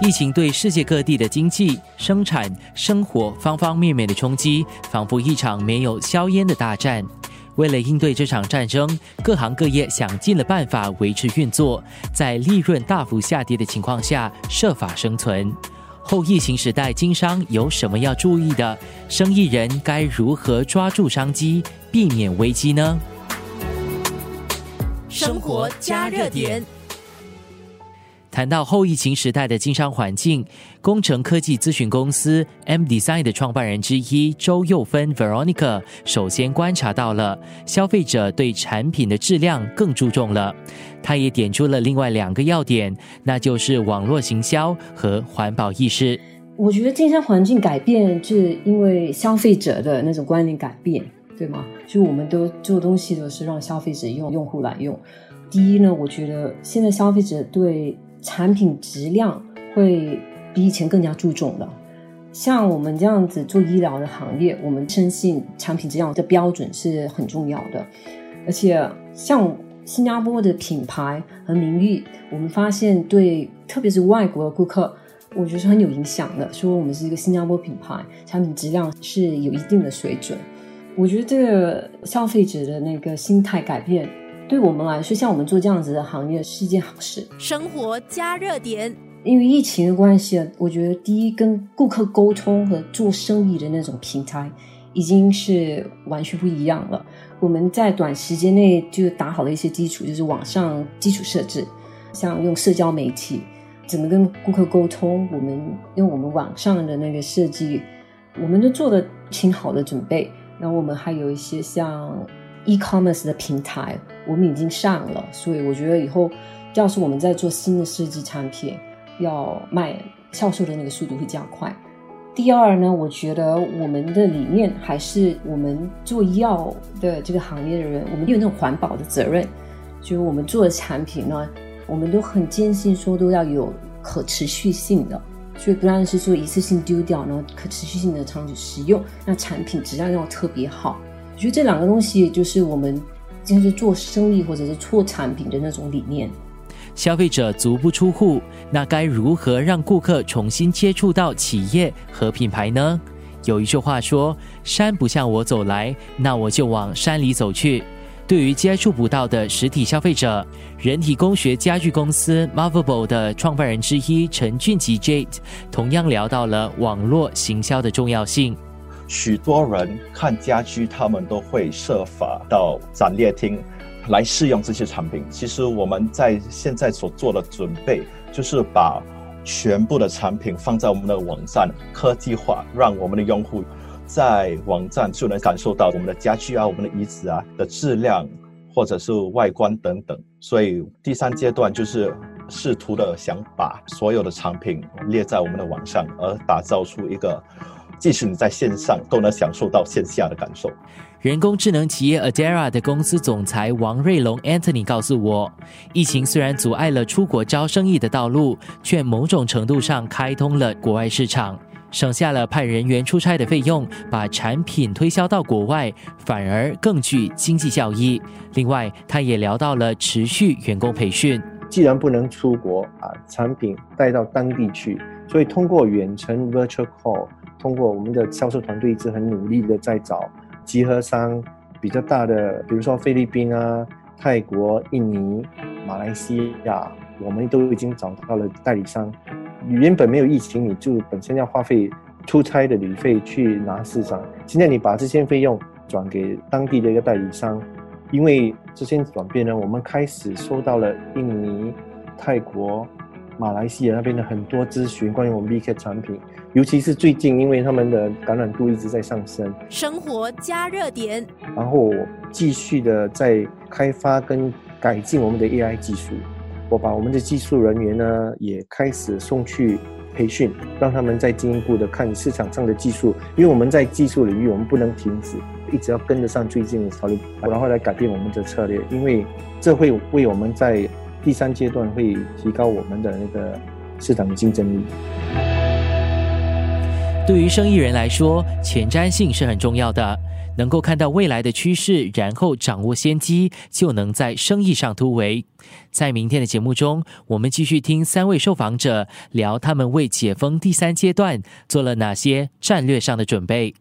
疫情对世界各地的经济、生产、生活方方面面的冲击，仿佛一场没有硝烟的大战。为了应对这场战争，各行各业想尽了办法维持运作，在利润大幅下跌的情况下设法生存。后疫情时代，经商有什么要注意的？生意人该如何抓住商机，避免危机呢？生活加热点。谈到后疫情时代的经商环境，工程科技咨询公司 M Design 的创办人之一周佑芬 Veronica 首先观察到了消费者对产品的质量更注重了。他也点出了另外两个要点，那就是网络行销和环保意识。我觉得经商环境改变，是因为消费者的那种观念改变，对吗？就我们都做东西都是让消费者用，用户来用。第一呢，我觉得现在消费者对产品质量会比以前更加注重了。像我们这样子做医疗的行业，我们深信产品质量的标准是很重要的。而且，像新加坡的品牌和名誉，我们发现对特别是外国的顾客，我觉得是很有影响的。说我们是一个新加坡品牌，产品质量是有一定的水准。我觉得这个消费者的那个心态改变。对我们来说，像我们做这样子的行业是一件好事。生活加热点，因为疫情的关系啊，我觉得第一跟顾客沟通和做生意的那种平台已经是完全不一样了。我们在短时间内就打好了一些基础，就是网上基础设置，像用社交媒体怎么跟顾客沟通，我们用我们网上的那个设计，我们都做的挺好的准备。然后我们还有一些像。E-commerce 的平台我们已经上了，所以我觉得以后要是我们在做新的设计产品，要卖销售的那个速度会加快。第二呢，我觉得我们的理念还是我们做药的这个行业的人，我们有那种环保的责任，就是我们做的产品呢，我们都很坚信说都要有可持续性的，所以不然是说一次性丢掉，然后可持续性的长久使用，那产品质量要特别好。我觉得这两个东西就是我们就是做生意或者是做产品的那种理念。消费者足不出户，那该如何让顾客重新接触到企业和品牌呢？有一句话说：“山不向我走来，那我就往山里走去。”对于接触不到的实体消费者，人体工学家具公司 Marvelable 的创办人之一陈俊吉 Jade 同样聊到了网络行销的重要性。许多人看家居，他们都会设法到展列厅来试用这些产品。其实我们在现在所做的准备，就是把全部的产品放在我们的网站，科技化，让我们的用户在网站就能感受到我们的家具啊、我们的椅子啊的质量，或者是外观等等。所以第三阶段就是试图的想把所有的产品列在我们的网上，而打造出一个。即使你在线上，都能享受到线下的感受。人工智能企业 Adara 的公司总裁王瑞龙 Anthony 告诉我，疫情虽然阻碍了出国招生意的道路，却某种程度上开通了国外市场，省下了派人员出差的费用，把产品推销到国外，反而更具经济效益。另外，他也聊到了持续员工培训。既然不能出国啊，产品带到当地去，所以通过远程 Virtual Call。通过我们的销售团队一直很努力的在找集合商比较大的，比如说菲律宾啊、泰国、印尼、马来西亚，我们都已经找到了代理商。原本没有疫情，你就本身要花费出差的旅费去拿市场，现在你把这些费用转给当地的一个代理商，因为这些转变呢，我们开始收到了印尼、泰国。马来西亚那边的很多咨询关于我们 B K 产品，尤其是最近，因为他们的感染度一直在上升。生活加热点，然后继续的在开发跟改进我们的 A I 技术。我把我们的技术人员呢也开始送去培训，让他们再进一步的看市场上的技术。因为我们在技术领域，我们不能停止，一直要跟得上最近的潮流，然后来改变我们的策略，因为这会为我们在。第三阶段会提高我们的那个市场的竞争力。对于生意人来说，前瞻性是很重要的。能够看到未来的趋势，然后掌握先机，就能在生意上突围。在明天的节目中，我们继续听三位受访者聊他们为解封第三阶段做了哪些战略上的准备。